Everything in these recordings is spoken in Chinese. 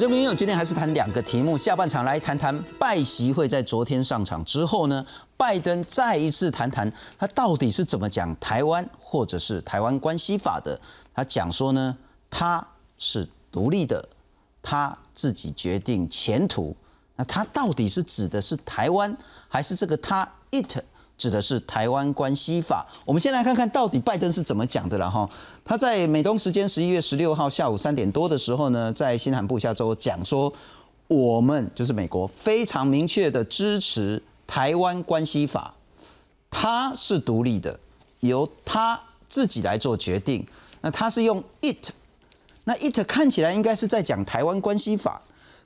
我这边有今天还是谈两个题目，下半场来谈谈拜习会在昨天上场之后呢，拜登再一次谈谈他到底是怎么讲台湾或者是台湾关系法的。他讲说呢，他是独立的，他自己决定前途。那他到底是指的是台湾，还是这个他 it？指的是台湾关系法。我们先来看看到底拜登是怎么讲的了哈。他在美东时间十一月十六号下午三点多的时候呢，在新罕布夏州讲说，我们就是美国非常明确的支持台湾关系法，它是独立的，由他自己来做决定。那他是用 it，那 it 看起来应该是在讲台湾关系法，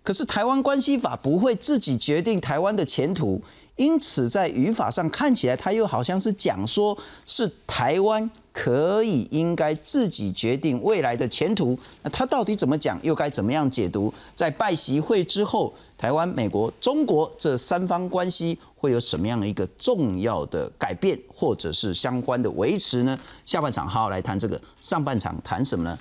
可是台湾关系法不会自己决定台湾的前途。因此，在语法上看起来，它又好像是讲说，是台湾可以应该自己决定未来的前途。那他到底怎么讲，又该怎么样解读？在拜习会之后，台湾、美国、中国这三方关系会有什么样的一个重要的改变，或者是相关的维持呢？下半场好好来谈这个，上半场谈什么呢？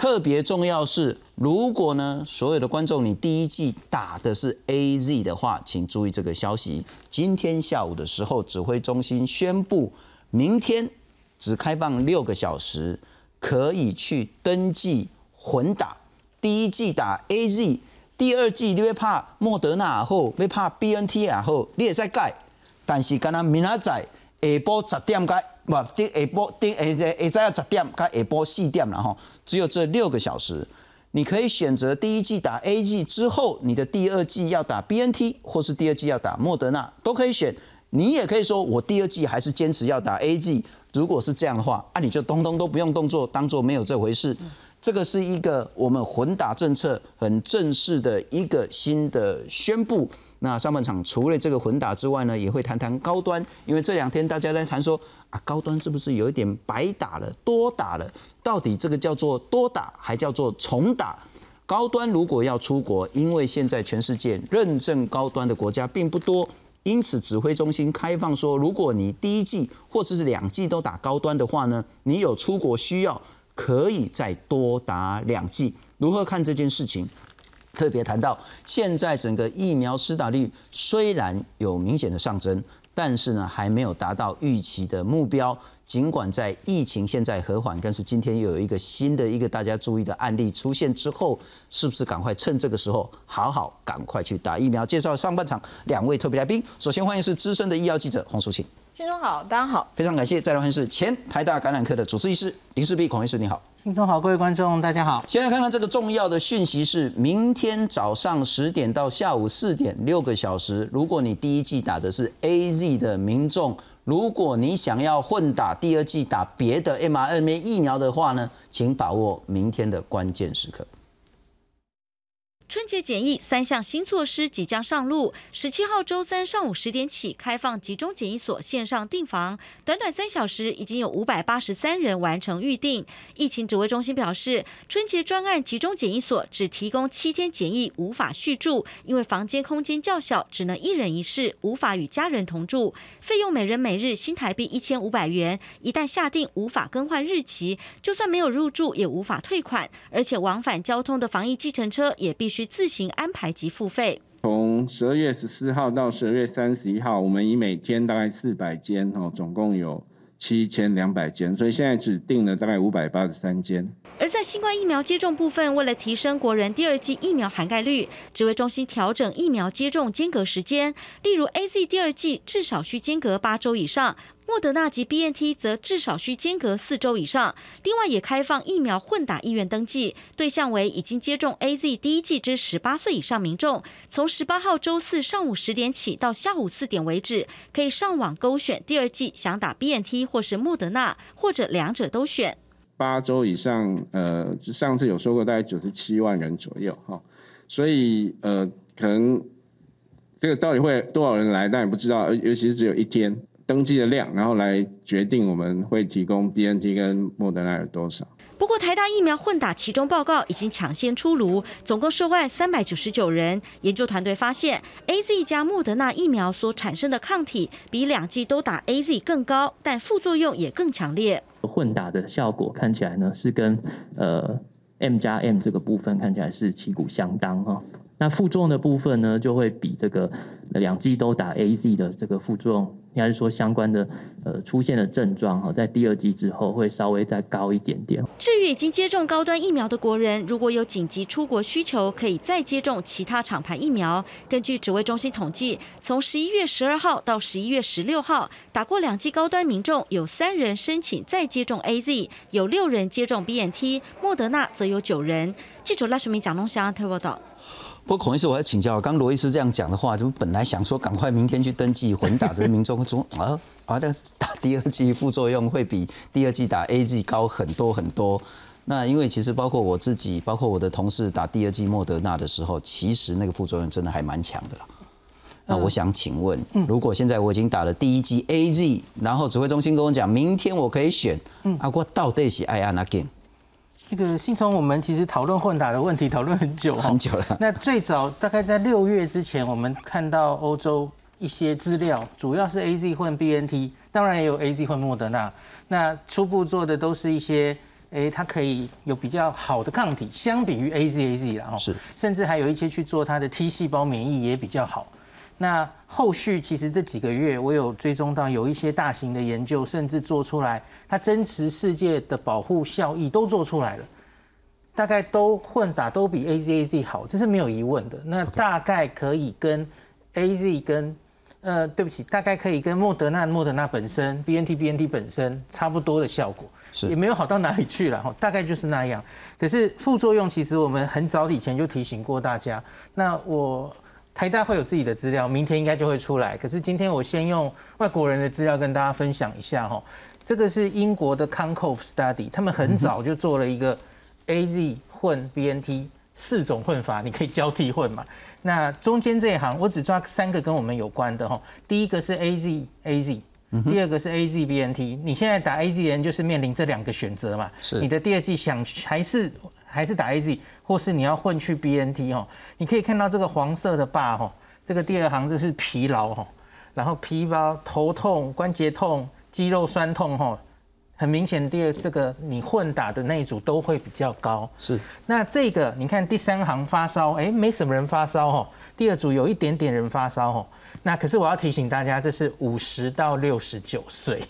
特别重要是，如果呢，所有的观众你第一季打的是 A Z 的话，请注意这个消息。今天下午的时候，指挥中心宣布，明天只开放六个小时，可以去登记混打。第一季打 A Z，第二季你会怕莫德纳后，会怕 B N T 啊后，你也在改。但是刚刚明仔载下晡十点改。不，第下晡第下下早要十点，加下晡四点了哈，只有这六个小时，你可以选择第一季打 A G 之后，你的第二季要打 B N T，或是第二季要打莫德纳，都可以选。你也可以说，我第二季还是坚持要打 A G。如果是这样的话，啊，你就通通都不用动作，当做没有这回事。这个是一个我们混打政策很正式的一个新的宣布。那上半场除了这个混打之外呢，也会谈谈高端，因为这两天大家在谈说啊，高端是不是有一点白打了、多打了？到底这个叫做多打，还叫做重打？高端如果要出国，因为现在全世界认证高端的国家并不多，因此指挥中心开放说，如果你第一季或者是两季都打高端的话呢，你有出国需要。可以再多打两季，如何看这件事情？特别谈到现在整个疫苗施打率虽然有明显的上升，但是呢还没有达到预期的目标。尽管在疫情现在和缓，但是今天又有一个新的一个大家注意的案例出现之后，是不是赶快趁这个时候好好赶快去打疫苗？介绍上半场两位特别来宾，首先欢迎是资深的医药记者黄淑清。新中好，大家好，非常感谢。再来欢迎是前台大感染科的主治医师林世碧孔医师，你好。听众好，各位观众大家好。先来看看这个重要的讯息是，明天早上十点到下午四点六个小时，如果你第一季打的是 A Z 的民众，如果你想要混打第二季打别的 m R N A 疫苗的话呢，请把握明天的关键时刻。春节检疫三项新措施即将上路。十七号周三上午十点起开放集中检疫所线上订房，短短三小时已经有五百八十三人完成预订。疫情指挥中心表示，春节专案集中检疫所只提供七天检疫，无法续住，因为房间空间较小，只能一人一室，无法与家人同住。费用每人每日新台币一千五百元，一旦下定无法更换日期，就算没有入住也无法退款，而且往返交通的防疫计程车也必须。自行安排及付费。从十二月十四号到十二月三十一号，我们以每天大概四百间哦，总共有七千两百间，所以现在只定了大概五百八十三间。而在新冠疫苗接种部分，为了提升国人第二季疫苗涵盖率，指挥中心调整疫苗接种间隔时间，例如 A Z 第二季至少需间隔八周以上。莫德纳及 B N T 则至少需间隔四周以上。另外，也开放疫苗混打意愿登记，对象为已经接种 A Z 第一剂之十八岁以上民众。从十八号周四上午十点起到下午四点为止，可以上网勾选第二剂想打 B N T 或是莫德纳，或者两者都选。八周以上，呃，上次有说过大概九十七万人左右哈，所以呃，可能这个到底会多少人来，但也不知道，尤其是只有一天。登记的量，然后来决定我们会提供 B N T 跟莫德纳有多少。不过台大疫苗混打其中报告已经抢先出炉，总共涉外三百九十九人。研究团队发现，A Z 加莫德纳疫苗所产生的抗体比两剂都打 A Z 更高，但副作用也更强烈。混打的效果看起来呢是跟呃 M 加 M 这个部分看起来是旗鼓相当哈。那副作用的部分呢，就会比这个两剂都打 A Z 的这个副作用。应该是说相关的呃出现的症状哈，在第二季之后会稍微再高一点点。至于已经接种高端疫苗的国人，如果有紧急出国需求，可以再接种其他厂牌疫苗。根据指挥中心统计，从十一月十二号到十一月十六号，打过两剂高端民众有三人申请再接种 A Z，有六人接种 B N T，莫德纳则有九人。记者赖淑明、蒋东祥特报道。不过孔医师，我要请教，刚罗医师这样讲的话，就本来想说赶快明天去登记混打的民众说啊，啊，那打第二剂副作用会比第二剂打 A G 高很多很多。那因为其实包括我自己，包括我的同事打第二剂莫德纳的时候，其实那个副作用真的还蛮强的了。那我想请问，如果现在我已经打了第一剂 A G，然后指挥中心跟我讲明天我可以选，啊，我到底是爱安哪件？那个信聪，我们其实讨论混打的问题讨论很久很久了。那最早大概在六月之前，我们看到欧洲一些资料，主要是 A Z 混 B N T，当然也有 A Z 混莫德纳。那初步做的都是一些，哎，它可以有比较好的抗体，相比于 A Z A Z 然后是，甚至还有一些去做它的 T 细胞免疫也比较好。那后续其实这几个月，我有追踪到有一些大型的研究，甚至做出来，它真实世界的保护效益都做出来了，大概都混打都比 A Z A Z 好，这是没有疑问的。那大概可以跟 A Z 跟呃，对不起，大概可以跟莫德纳莫德纳本身 B N T B N T 本身差不多的效果，是也没有好到哪里去了哈，大概就是那样。可是副作用其实我们很早以前就提醒过大家，那我。台大会有自己的资料，明天应该就会出来。可是今天我先用外国人的资料跟大家分享一下哈。这个是英国的 Concove Study，他们很早就做了一个 A Z 混 B N T 四种混法，你可以交替混嘛。那中间这一行我只抓三个跟我们有关的哈。第一个是 A Z A Z，第二个是 A Z B N T。你现在打 A Z 人就是面临这两个选择嘛。是。你的第二季想还是还是打 A Z？或是你要混去 BNT 哦，你可以看到这个黄色的坝哈，这个第二行就是疲劳哦，然后疲劳、头痛、关节痛、肌肉酸痛哦，很明显第二这个你混打的那一组都会比较高。是，那这个你看第三行发烧，哎，没什么人发烧哦，第二组有一点点人发烧哦，那可是我要提醒大家，这是五十到六十九岁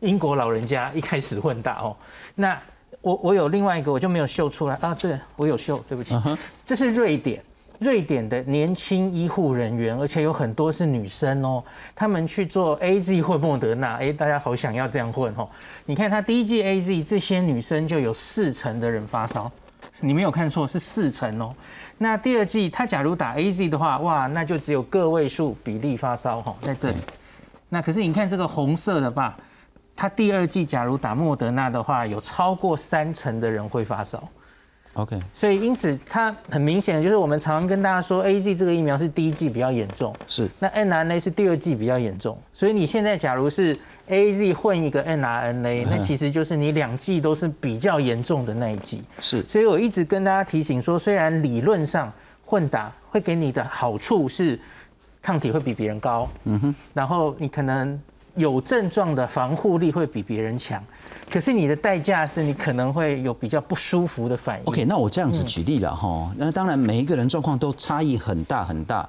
英国老人家一开始混打哦，那。我我有另外一个，我就没有秀出来啊。对，我有秀，对不起。这是瑞典，瑞典的年轻医护人员，而且有很多是女生哦。他们去做 A Z 或莫德纳，哎，大家好想要这样混哦。你看他第一季 A Z，这些女生就有四成的人发烧，你没有看错，是四成哦。那第二季他假如打 A Z 的话，哇，那就只有个位数比例发烧哈，在这里。那可是你看这个红色的吧。他第二季假如打莫德纳的话，有超过三成的人会发烧。OK，所以因此它很明显的就是我们常常跟大家说，A G 这个疫苗是第一季比较严重，是。那 N R N A 是第二季比较严重，所以你现在假如是 A Z 混一个 N R N A，那其实就是你两季都是比较严重的那一季。是。所以我一直跟大家提醒说，虽然理论上混打会给你的好处是抗体会比别人高，嗯哼，然后你可能。有症状的防护力会比别人强，可是你的代价是你可能会有比较不舒服的反应。OK，那我这样子举例了哈，那当然每一个人状况都差异很大很大，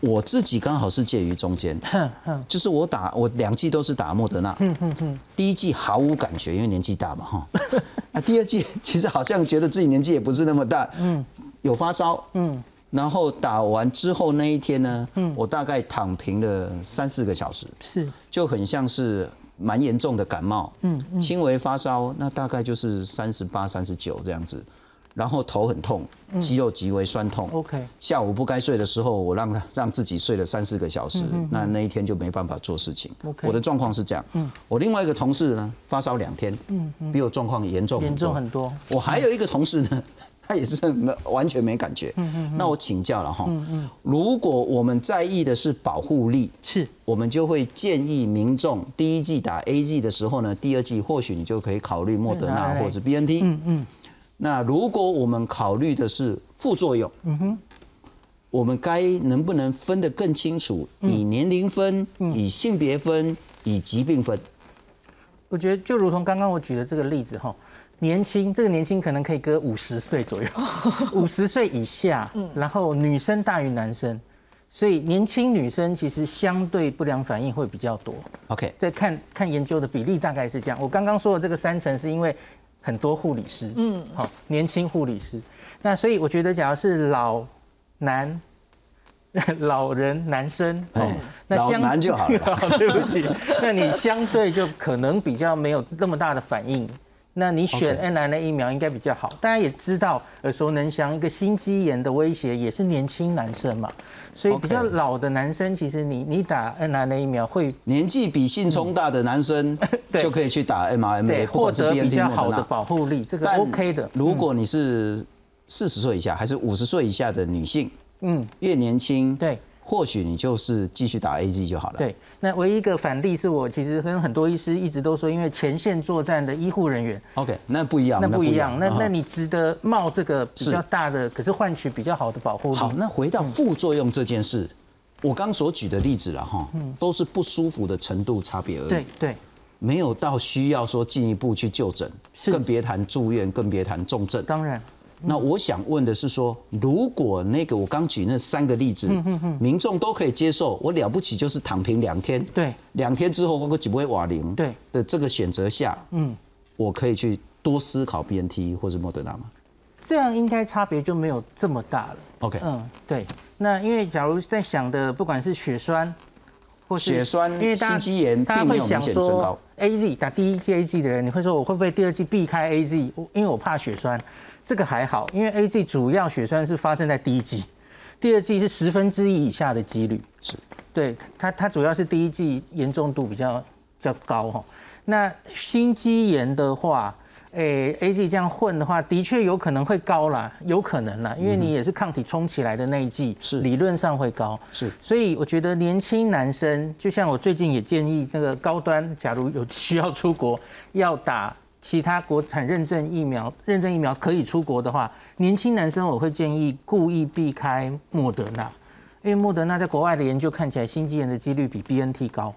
我自己刚好是介于中间，就是我打我两剂都是打莫德纳，第一剂毫无感觉，因为年纪大嘛哈，啊第二剂其实好像觉得自己年纪也不是那么大，嗯，有发烧，嗯。然后打完之后那一天呢，嗯。我大概躺平了三四个小时，是。就很像是蛮严重的感冒，嗯，轻微发烧，那大概就是三十八、三十九这样子，然后头很痛，肌肉极为酸痛，OK，下午不该睡的时候，我让让自己睡了三四个小时，那那一天就没办法做事情，OK，我的状况是这样，嗯，我另外一个同事呢发烧两天，嗯比我状况严重严重很多，我还有一个同事呢。他也是没完全没感觉。嗯嗯。那我请教了哈。嗯嗯。如果我们在意的是保护力，是，我们就会建议民众第一季打 A G 的时候呢，第二季或许你就可以考虑莫德纳或者 B N T。嗯嗯。那如果我们考虑的是副作用，嗯哼，我们该能不能分得更清楚？以年龄分，以性别分，以疾病分？我觉得就如同刚刚我举的这个例子哈。年轻，这个年轻可能可以搁五十岁左右，五十岁以下，然后女生大于男生，所以年轻女生其实相对不良反应会比较多。OK，在看看研究的比例大概是这样。我刚刚说的这个三成是因为很多护理师，嗯，好，年轻护理师。那所以我觉得，假如是老男。老人男生，哦那相男就好了了。对不起，那你相对就可能比较没有那么大的反应。那你选 n r n 疫苗应该比较好。大家也知道，耳熟能详，一个心肌炎的威胁也是年轻男生嘛，所以比较老的男生，其实你你打 n r n a 疫苗会年纪比性冲大的男生 对就可以去打 mRNA，对获不管是得比较。好的保护力，这个但 OK 的。如果你是四十岁以下还是五十岁以下的女性，嗯，越年轻，对或许你就是继续打 A G 就好了。，对，那唯一一个反例是我其实跟很多医师一直都说，因为前线作战的医护人员。OK，那不一样，那不一样，那啊那你值得冒这个比是较大的，可是换取比较好的保护。好，那回到副作用这件事，我刚所举的例子了哈，都是不舒服的程度差别而已。嗯对对，没有到需要说进一步去就诊，更别谈住院，更别谈重症。当然，那我想问的是说，如果那个我刚举那三个例子，嗯民众都可以接受，我了不起就是躺平两天，对，两天之后我几不会瓦零，对的这个选择下，嗯，我可以去多思考 BNT 或者莫德纳吗？这样应该差别就没有这么大了。OK 嗯，对。那因为假如在想的，不管是血栓，或是血栓因为大家心肌炎大家会想说高 A Z 打第一剂 A Z 的人，你会说我会不会第二剂避开 A Z？因为我怕血栓。这个还好，因为 A Z 主要血栓是发生在第一季，第二季是十分之一以下的几率。是对它，它主要是第一季严重度比较比较高哈。那心肌炎的话，诶、a G 这样混的话，的确有可能会高啦，有可能啦，因为你也是抗体冲起来的那一季，是理论上会高。是所以我觉得年轻男生，就像我最近也建议那个高端，假如有需要出国要打其他国产认证疫苗，认证疫苗可以出国的话，年轻男生我会建议故意避开莫德纳，因为莫德纳在国外的研究看起来心肌炎的几率比 B N T 高。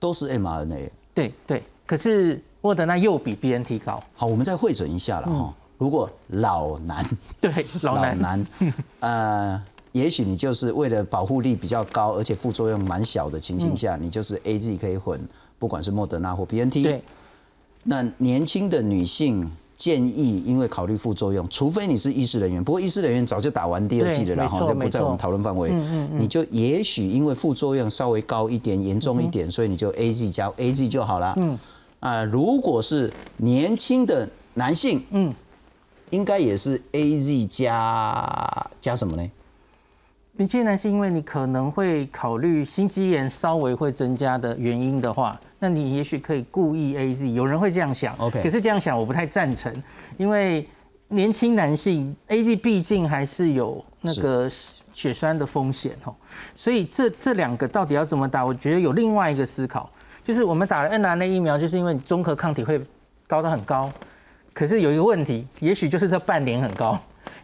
都是 mRNA。对对，可是莫德纳又比 B N T 高。好，我们再会诊一下了哈。如果老男 对，嗯老男 呃，也许你就是为了保护力比较高，而且副作用蛮小的情形下，你就是 A Z 可以混，不管是莫德纳或 B N T。对，那年轻的女性建议，因为考虑副作用，除非你是医师人员，不过医师人员早就打完第二剂了啦，对没错哈，这不在我们讨论范围。你就也许因为副作用稍微高一点、严重一点，所以你就 A Z 加 A Z 就好了。嗯。啊，如果是年轻的男性，嗯，应该也是 A Z 加加什么呢？你既然是因为你可能会考虑心肌炎稍微会增加的原因的话，那你也许可以故意 A Z。有人会这样想 OK 可是这样想我不太赞成，因为年轻男性 A Z 毕竟还是有那个血栓的风险哦，所以这这两个到底要怎么打？我觉得有另外一个思考，就是我们打了 n r n a 疫苗，就是因为你综合抗体会高到很高，可是有一个问题，也许就是这半年很高。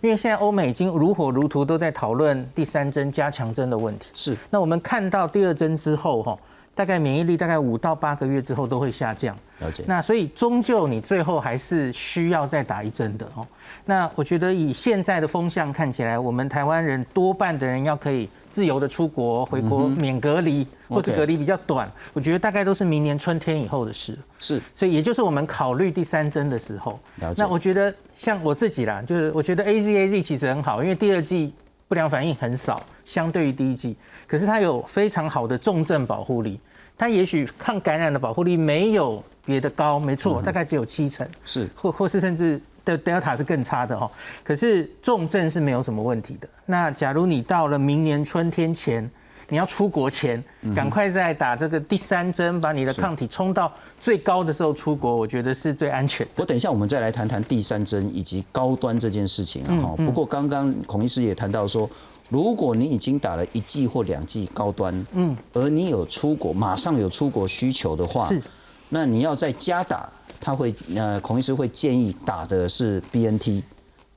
因为现在欧美已经如火如荼都在讨论第三针加强针的问题。是那我们看到第二针之后，哈，大概免疫力大概五到八个月之后都会下降。了解。那所以终究你最后还是需要再打一针的哦。那我觉得以现在的风向看起来，我们台湾人多半的人要可以自由的出国回国免隔离，或者隔离比较短，我觉得大概都是明年春天以后的事。是所以也就是我们考虑第三针的时候了，解那我觉得像我自己啦，就是我觉得 A Z A Z 其实很好，因为第二季不良反应很少，相对于第一季，可是它有非常好的重症保护力，它也许抗感染的保护力没有别的高，没错，大概只有七成，是。或或是甚至的 Delta 是更差的哈，可是重症是没有什么问题的。那假如你到了明年春天前，你要出国前，赶快再打这个第三针，把你的抗体冲到最高的时候出国，我觉得是最安全。我等一下，我们再来谈谈第三针以及高端这件事情啊。哈、不过刚刚孔医师也谈到说，如果你已经打了一剂或两剂高端，嗯，而你有出国，马上有出国需求的话是，那你要再加打，他会呃，孔医师会建议打的是 BNT。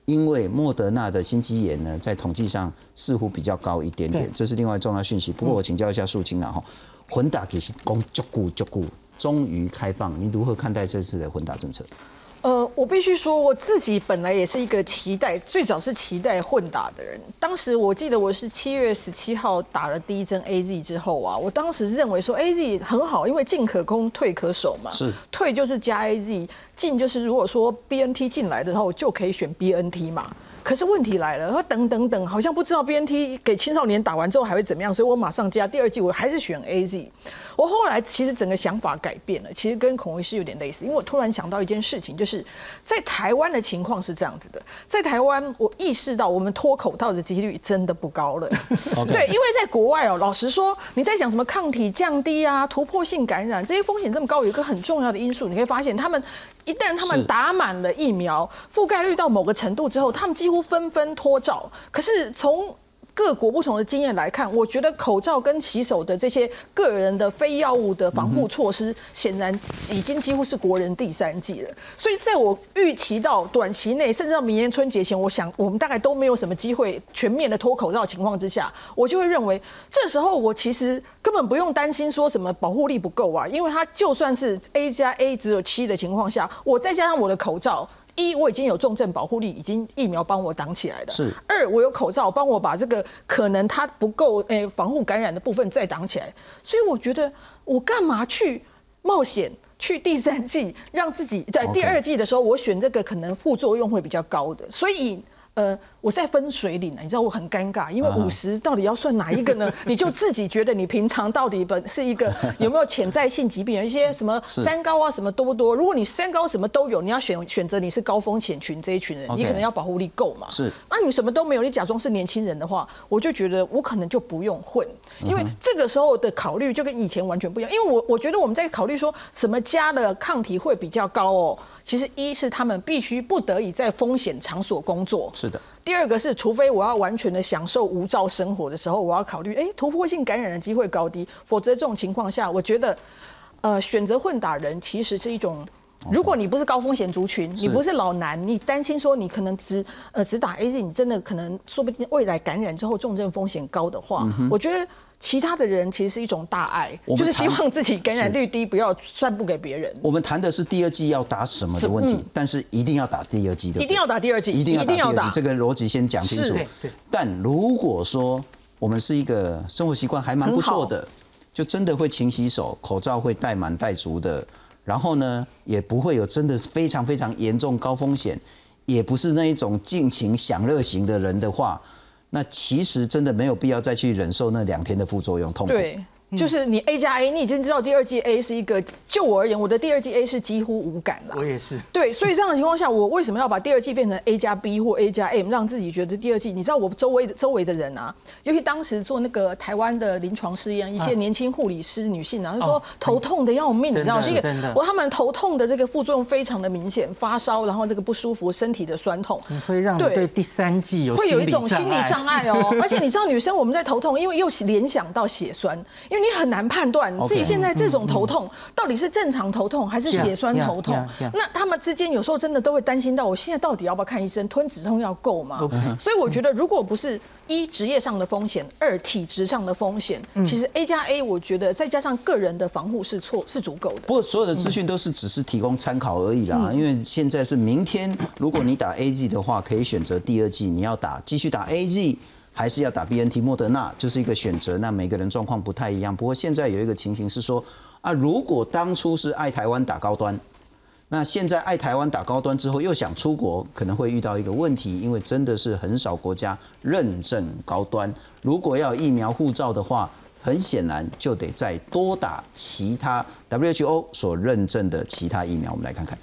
因为莫德纳的心肌炎呢，在统计上似乎比较高一点点对，这是另外重要讯息。不过我请教一下素清了哈，混打其实供足够足够，终于开放，你如何看待这次的混打政策？呃，我必须说，我自己本来也是一个期待，最早是期待混打的人。当时我记得我是七月十七号打了第一针 A Z 之后啊，我当时认为说 A Z 很好，因为进可攻，退可守嘛。是，退就是加 A Z，进就是如果说 B N T 进来的时候，就可以选 B N T 嘛。可是问题来了，说等等等，好像不知道 B N T 给青少年打完之后还会怎么样，所以我马上加第二季，我还是选 A Z。我后来其实整个想法改变了，其实跟孔维是有点类似，因为我突然想到一件事情，就是在台湾的情况是这样子的，在台湾我意识到我们脱口罩的几率真的不高了。对，因为在国外哦，老实说，你在讲什么抗体降低啊、突破性感染这些风险这么高，有一个很重要的因素，你会发现他们一旦他们打满了疫苗，覆盖率到某个程度之后，他们几乎纷纷脱罩。可是从各国不同的经验来看，我觉得口罩跟洗手的这些个人的非药物的防护措施，显然已经几乎是国人第三季了。所以在我预期到短期内，甚至到明年春节前，我想我们大概都没有什么机会全面的脱口罩情况之下，我就会认为这时候我其实根本不用担心说什么保护力不够啊，因为它就算是 A 加 A 只有七的情况下，我再加上我的口罩。一，我已经有重症保护力，已经疫苗帮我挡起来了。是。二，我有口罩帮我把这个可能它不够诶防护感染的部分再挡起来。所以我觉得我干嘛去冒险去第三季，让自己在第二季的时候我选这个可能副作用会比较高的。所以呃。我在分水岭呢，你知道我很尴尬，因为五十到底要算哪一个呢？你就自己觉得你平常到底本是一个 有没有潜在性疾病，有一些什么三高啊什么多不多？如果你三高什么都有，你要选选择你是高风险群这一群人，你可能要保护力够嘛。是，那你什么都没有，你假装是年轻人的话，我就觉得我可能就不用混，因为这个时候的考虑就跟以前完全不一样。因为我我觉得我们在考虑说什么加的抗体会比较高哦，其实一是他们必须不得已在风险场所工作。是的。第二个是，除非我要完全的享受无照生活的时候，我要考虑，哎，突破性感染的机会高低。否则这种情况下，我觉得，呃，选择混打人其实是一种，如果你不是高风险族群，你不是老男，你担心说你可能只呃只打 A Z，你真的可能说不定未来感染之后重症风险高的话，我觉得。其他的人其实是一种大爱，就是希望自己感染率低，不要散布给别人。我们谈的是第二季要打什么的问题，但是一定要打第二季的，一定要打第二季，一定要打第二季。这个逻辑先讲清楚。但如果说我们是一个生活习惯还蛮不错的，就真的会勤洗手，口罩会戴满戴足的，然后呢，也不会有真的非常非常严重高风险，也不是那一种尽情享乐型的人的话。那其实真的没有必要再去忍受那两天的副作用痛苦。就是你 A 加 A，你已经知道第二季 A 是一个，就我而言，我的第二季 A 是几乎无感了。我也是。对，所以这样的情况下，我为什么要把第二季变成 A 加 B 或 A 加 M，让自己觉得第二季？你知道我周围的周围的人啊，尤其当时做那个台湾的临床试验，一些年轻护理师女性啊，就说头痛的要命，你知道这个，我他们头痛的这个副作用非常的明显，发烧，然后这个不舒服，身体的酸痛，会让对第三季有会有一种心理障碍哦。而且你知道女生我们在头痛，因为又联想到血栓，因为你很难判断。自己现在这种头痛到底是正常头痛还是血栓头痛？那他们之间有时候真的都会担心到，我现在到底要不要看医生？吞止痛药够吗？所以我觉得，如果不是一职业上的风险，二体质上的风险，其实 A 加 A，我觉得再加上个人的防护是错是足够的。不过所有的资讯都是只是提供参考而已啦，因为现在是明天，如果你打 A G 的话，可以选择第二季，你要打继续打 A G。还是要打 B N T 莫德纳，就是一个选择。那每个人状况不太一样。不过现在有一个情形是说，啊，如果当初是爱台湾打高端，那现在爱台湾打高端之后又想出国，可能会遇到一个问题，因为真的是很少国家认证高端。如果要疫苗护照的话，很显然就得再多打其他 W H O 所认证的其他疫苗。我们来看看。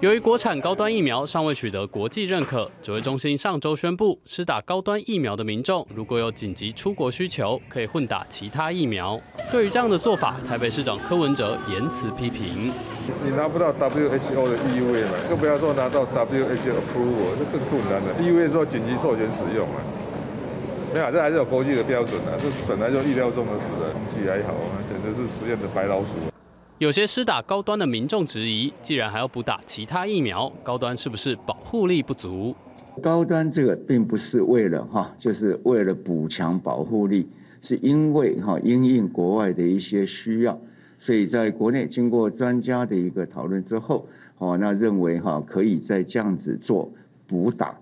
由于国产高端疫苗尚未取得国际认可，指挥中心上周宣布，施打高端疫苗的民众如果有紧急出国需求，可以混打其他疫苗。对于这样的做法，台北市长柯文哲言辞批评：“你拿不到 WHO 的 EUA 嘛，更不要说拿到 WHO approval，这更困难的。EUA 说紧急授权使用嘛，没有，这还是有国际的标准的，这本来就意料中的事了。空气还好啊，简直是实验的白老鼠。”有些施打高端的民众质疑，既然还要补打其他疫苗，高端是不是保护力不足？高端这个并不是为了哈，就是为了补强保护力，是因为哈因应国外的一些需要，所以在国内经过专家的一个讨论之后，哦，那认为哈可以再这样子做补打，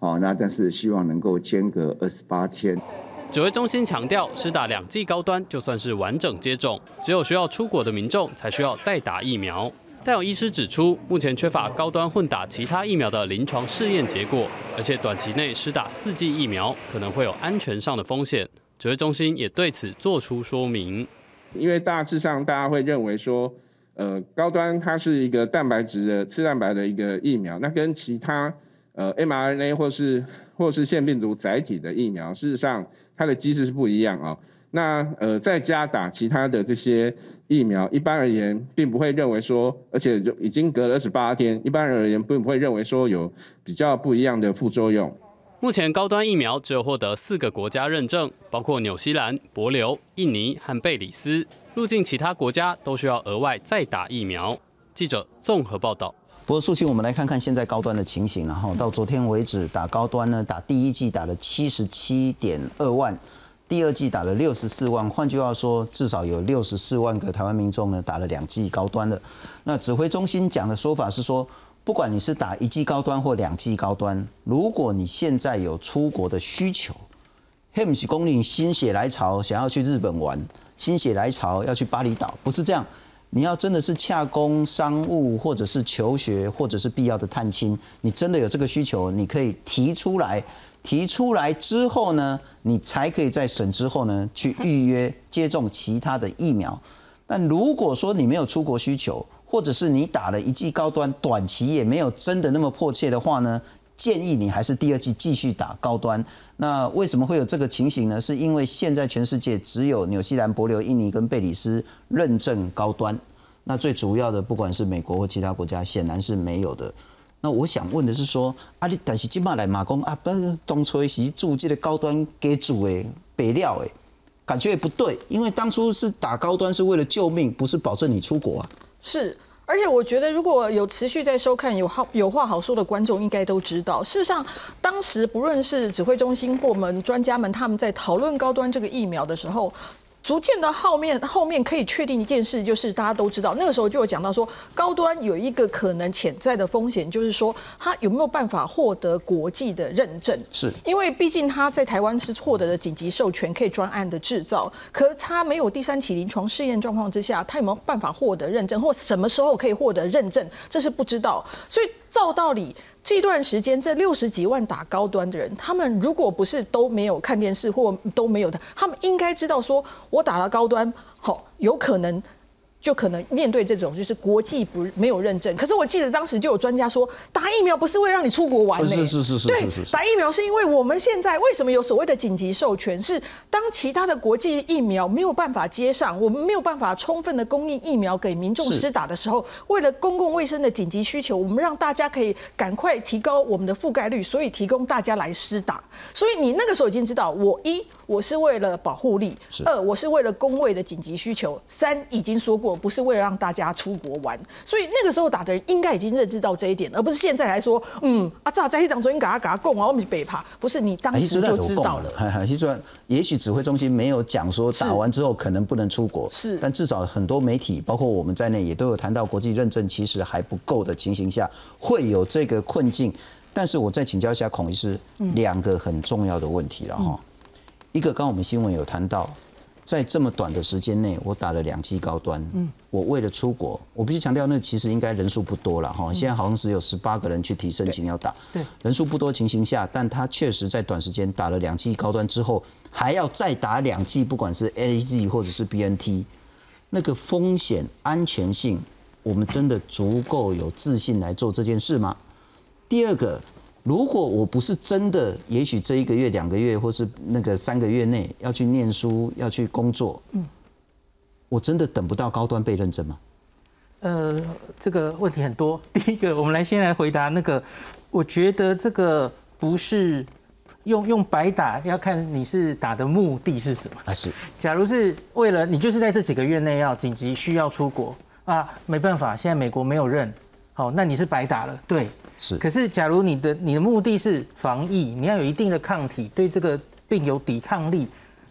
哦，那但是希望能够间隔二十八天。指挥中心强调，施打两剂高端就算是完整接种，只有需要出国的民众才需要再打疫苗。但有医师指出，目前缺乏高端混打其他疫苗的临床试验结果，而且短期内施打四剂疫苗可能会有安全上的风险。指挥中心也对此做出说明，因为大致上大家会认为说，呃，高端它是一个蛋白质的次蛋白的一个疫苗，那跟其他呃 mRNA 或是或是腺病毒载体的疫苗，事实上。它的机制是不一样啊，那呃在家打其他的这些疫苗，一般而言并不会认为说，而且就已经隔了二十八天，一般而言并不会认为说有比较不一样的副作用。目前高端疫苗只有获得四个国家认证，包括纽西兰、博琉、印尼和贝里斯，入境其他国家都需要额外再打疫苗。记者综合报道。不过，素清，我们来看看现在高端的情形。然后到昨天为止，打高端呢，打第一季打了七十七点二万，第二季打了六十四万。换句话说，至少有六十四万个台湾民众呢打了两剂高端的。那指挥中心讲的说法是说，不管你是打一剂高端或两剂高端，如果你现在有出国的需求，黑姆西公里心血来潮想要去日本玩，心血来潮要去巴厘岛，不是这样。你要真的是洽公商务，或者是求学，或者是必要的探亲，你真的有这个需求，你可以提出来，提出来之后呢，你才可以在审之后呢去预约接种其他的疫苗。但如果说你没有出国需求，或者是你打了一剂高端，短期也没有真的那么迫切的话呢？建议你还是第二季继续打高端。那为什么会有这个情形呢？是因为现在全世界只有纽西兰、伯琉、印尼跟贝里斯认证高端。那最主要的，不管是美国或其他国家，显然是没有的。那我想问的是说，啊，你但是今嘛来马工啊，不是东吹西住这个高端给主诶北料诶，感觉也不对，因为当初是打高端是为了救命，不是保证你出国啊。是。而且我觉得，如果有持续在收看、有好有话好说的观众，应该都知道，事实上，当时不论是指挥中心或我们专家们，他们在讨论高端这个疫苗的时候。逐渐的后面后面可以确定一件事，就是大家都知道，那个时候就有讲到说，高端有一个可能潜在的风险，就是说它有没有办法获得国际的认证？是，因为毕竟它在台湾是获得了紧急授权，可以专案的制造，可是它没有第三期临床试验状况之下，它有没有办法获得认证，或什么时候可以获得认证，这是不知道。所以照道理。这段时间，这六十几万打高端的人，他们如果不是都没有看电视或都没有的，他们应该知道说，我打了高端，好有可能。就可能面对这种就是国际不没有认证，可是我记得当时就有专家说，打疫苗不是为了让你出国玩，是是是是对，打疫苗是因为我们现在为什么有所谓的紧急授权？是当其他的国际疫苗没有办法接上，我们没有办法充分的供应疫苗给民众施打的时候，为了公共卫生的紧急需求，我们让大家可以赶快提高我们的覆盖率，所以提供大家来施打。所以你那个时候已经知道，我一我是为了保护力，二我是为了工位的紧急需求，三已经说过。不是为了让大家出国玩，所以那个时候打的人应该已经认知到这一点，而不是现在来说，嗯，啊，咋在一党昨天给他给他供啊，我们是北怕，不是你当时就知道了。其实 也许指挥中心没有讲说打完之后可能不能出国，是，但至少很多媒体，包括我们在内，也都有谈到国际认证其实还不够的情形下，会有这个困境。但是我再请教一下孔医师，两个很重要的问题了哈，一个刚我们新闻有谈到。在这么短的时间内，我打了两剂高端。嗯，我为了出国，我必须强调，那其实应该人数不多了哈。现在好像只有十八个人去提申请要打，对，人数不多情形下，但他确实在短时间打了两剂高端之后，还要再打两剂，不管是 A Z 或者是 B N T，那个风险安全性，我们真的足够有自信来做这件事吗？第二个。如果我不是真的，也许这一个月、两个月，或是那个三个月内要去念书、要去工作，嗯，我真的等不到高端被认证吗？呃，这个问题很多。第一个，我们来先来回答那个，我觉得这个不是用用白打，要看你是打的目的是什么。啊，是。假如是为了你就是在这几个月内要紧急需要出国啊，没办法，现在美国没有认，好，那你是白打了，对。是，可是假如你的你的目的是防疫，你要有一定的抗体，对这个病有抵抗力，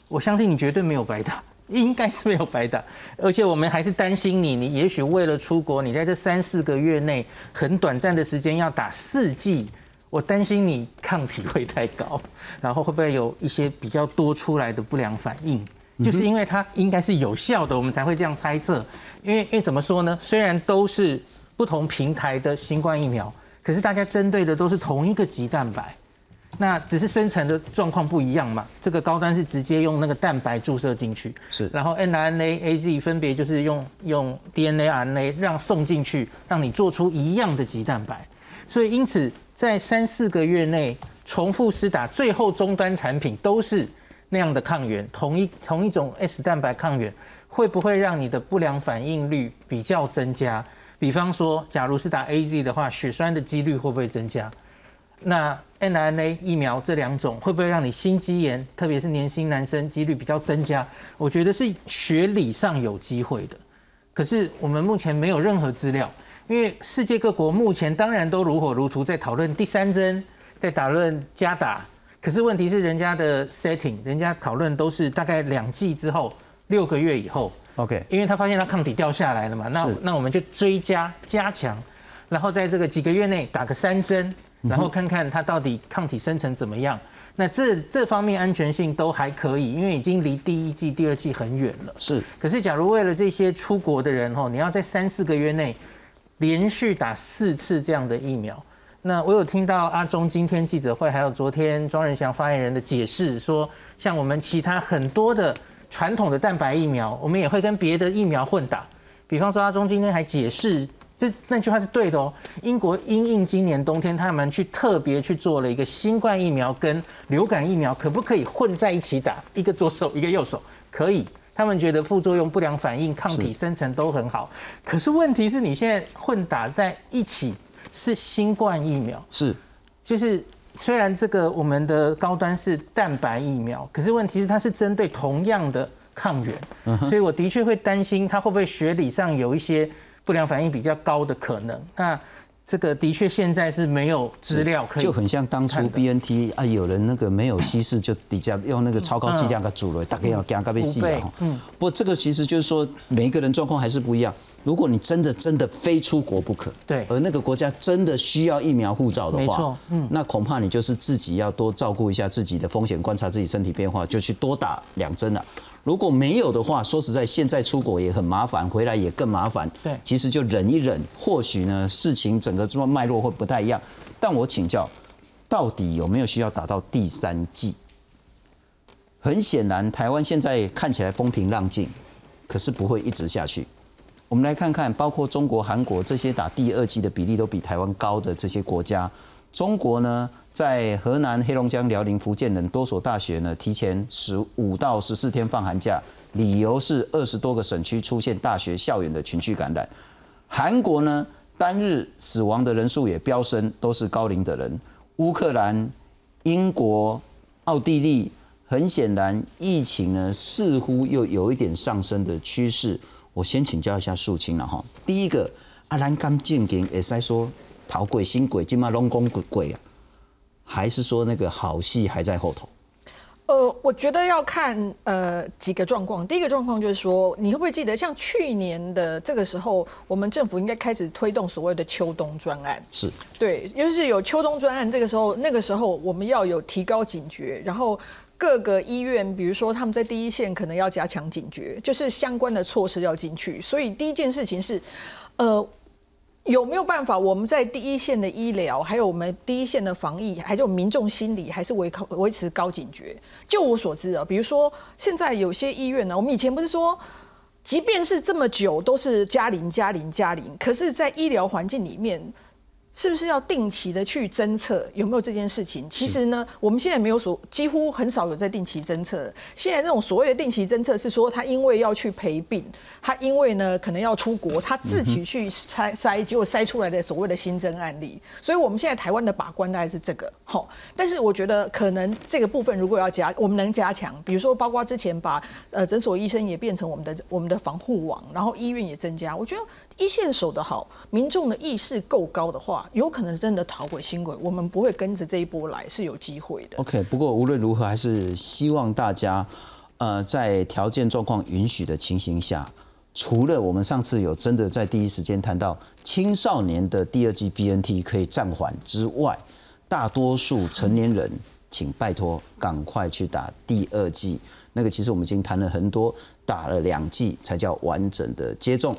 我相信你绝对没有白打。应该是没有白打，而且我们还是担心你，你也许为了出国，你在这三四个月内很短暂的时间要打四剂，我担心你抗体会太高，然后会不会有一些比较多出来的不良反应？就是因为它应该是有效的，我们才会这样猜测。因为因为怎么说呢？虽然都是不同平台的新冠疫苗，可是大家针对的都是同一个鸡蛋白。那只是生成的状况不一样嘛？这个高端是直接用那个蛋白注射进去，是，然后 n r n a A、Z 分别就是用用 DNA、RNA 让送进去，让你做出一样的鸡蛋白。所以因此，在三四个月内重复施打，最后终端产品都是那样的抗原，同一同一种 S 蛋白抗原，会不会让你的不良反应率比较增加？比方说，假如是打 A、Z 的话，血栓的几率会不会增加？那 n r n a 疫苗这两种会不会让你心肌炎，特别是年轻男生几率比较增加？我觉得是学理上有机会的，可是我们目前没有任何资料，因为世界各国目前当然都如火如荼在讨论第三针，在讨论加打，可是问题是人家的 setting，人家讨论都是大概两剂之后六个月以后，OK，因为他发现他抗体掉下来了嘛，那那我们就追加加强，然后在这个几个月内打个三针。然后看看他到底抗体生成怎么样，那这这方面安全性都还可以，因为已经离第一季、第二季很远了。是，可是假如为了这些出国的人吼，你要在三四个月内连续打四次这样的疫苗，那我有听到阿中今天记者会，还有昨天庄仁祥发言人的解释说，像我们其他很多的传统的蛋白疫苗，我们也会跟别的疫苗混打，比方说阿中今天还解释。这那句话是对的哦。英国因应今年冬天，他们去特别去做了一个新冠疫苗跟流感疫苗，可不可以混在一起打？一个左手，一个右手，可以。他们觉得副作用、不良反应、抗体生成都很好。可是问题是你现在混打在一起是新冠疫苗，是，就是虽然这个我们的高端是蛋白疫苗，可是问题是它是针对同样的抗原，所以我的确会担心它会不会学理上有一些。不良反应比较高的可能，那这个的确现在是没有资料可以，就很像当初 B N T 啊，有人那个没有稀释就底下用那个超高剂量的煮了，大概要加咖啡细了嗯，不过这个其实就是说每一个人状况还是不一样。如果你真的真的非出国不可，对，而那个国家真的需要疫苗护照的话，嗯，那恐怕你就是自己要多照顾一下自己的风险，观察自己身体变化，就去多打两针了。如果没有的话，说实在，现在出国也很麻烦，回来也更麻烦。对，其实就忍一忍，或许呢，事情整个这么脉络会不太一样。但我请教，到底有没有需要打到第三季？很显然，台湾现在看起来风平浪静，可是不会一直下去。我们来看看，包括中国、韩国这些打第二季的比例都比台湾高的这些国家，中国呢？在河南、黑龙江、辽宁、福建等多所大学呢，提前十五到十四天放寒假，理由是二十多个省区出现大学校园的群聚感染。韩国呢，单日死亡的人数也飙升，都是高龄的人。乌克兰、英国、奥地利，很显然疫情呢似乎又有一点上升的趋势。我先请教一下素清了哈。第一个，阿兰刚进京也在说逃鬼新鬼，今嘛龙宫鬼鬼啊。还是说那个好戏还在后头？呃，我觉得要看呃几个状况。第一个状况就是说，你会不会记得，像去年的这个时候，我们政府应该开始推动所谓的秋冬专案。是对，尤其是有秋冬专案，这个时候那个时候我们要有提高警觉，然后各个医院，比如说他们在第一线可能要加强警觉，就是相关的措施要进去。所以第一件事情是，呃。有没有办法？我们在第一线的医疗，还有我们第一线的防疫，还有民众心理，还是维靠维持高警觉？就我所知啊，比如说现在有些医院呢，我们以前不是说，即便是这么久都是加零加零加零，可是，在医疗环境里面。是不是要定期的去侦测有没有这件事情？其实呢，我们现在没有所，几乎很少有在定期侦测。现在那种所谓的定期侦测，是说他因为要去陪病，他因为呢可能要出国，他自己去筛筛，结果筛出来的所谓的新增案例。所以我们现在台湾的把关大概是这个，好。但是我觉得可能这个部分如果要加，我们能加强，比如说包括之前把呃诊所医生也变成我们的我们的防护网，然后医院也增加，我觉得。一线守得好，民众的意识够高的话，有可能真的逃鬼新鬼，我们不会跟着这一波来，是有机会的。OK，不过无论如何，还是希望大家，呃，在条件状况允许的情形下，除了我们上次有真的在第一时间谈到青少年的第二季 BNT 可以暂缓之外，大多数成年人，请拜托赶快去打第二剂。那个其实我们已经谈了很多，打了两剂才叫完整的接种。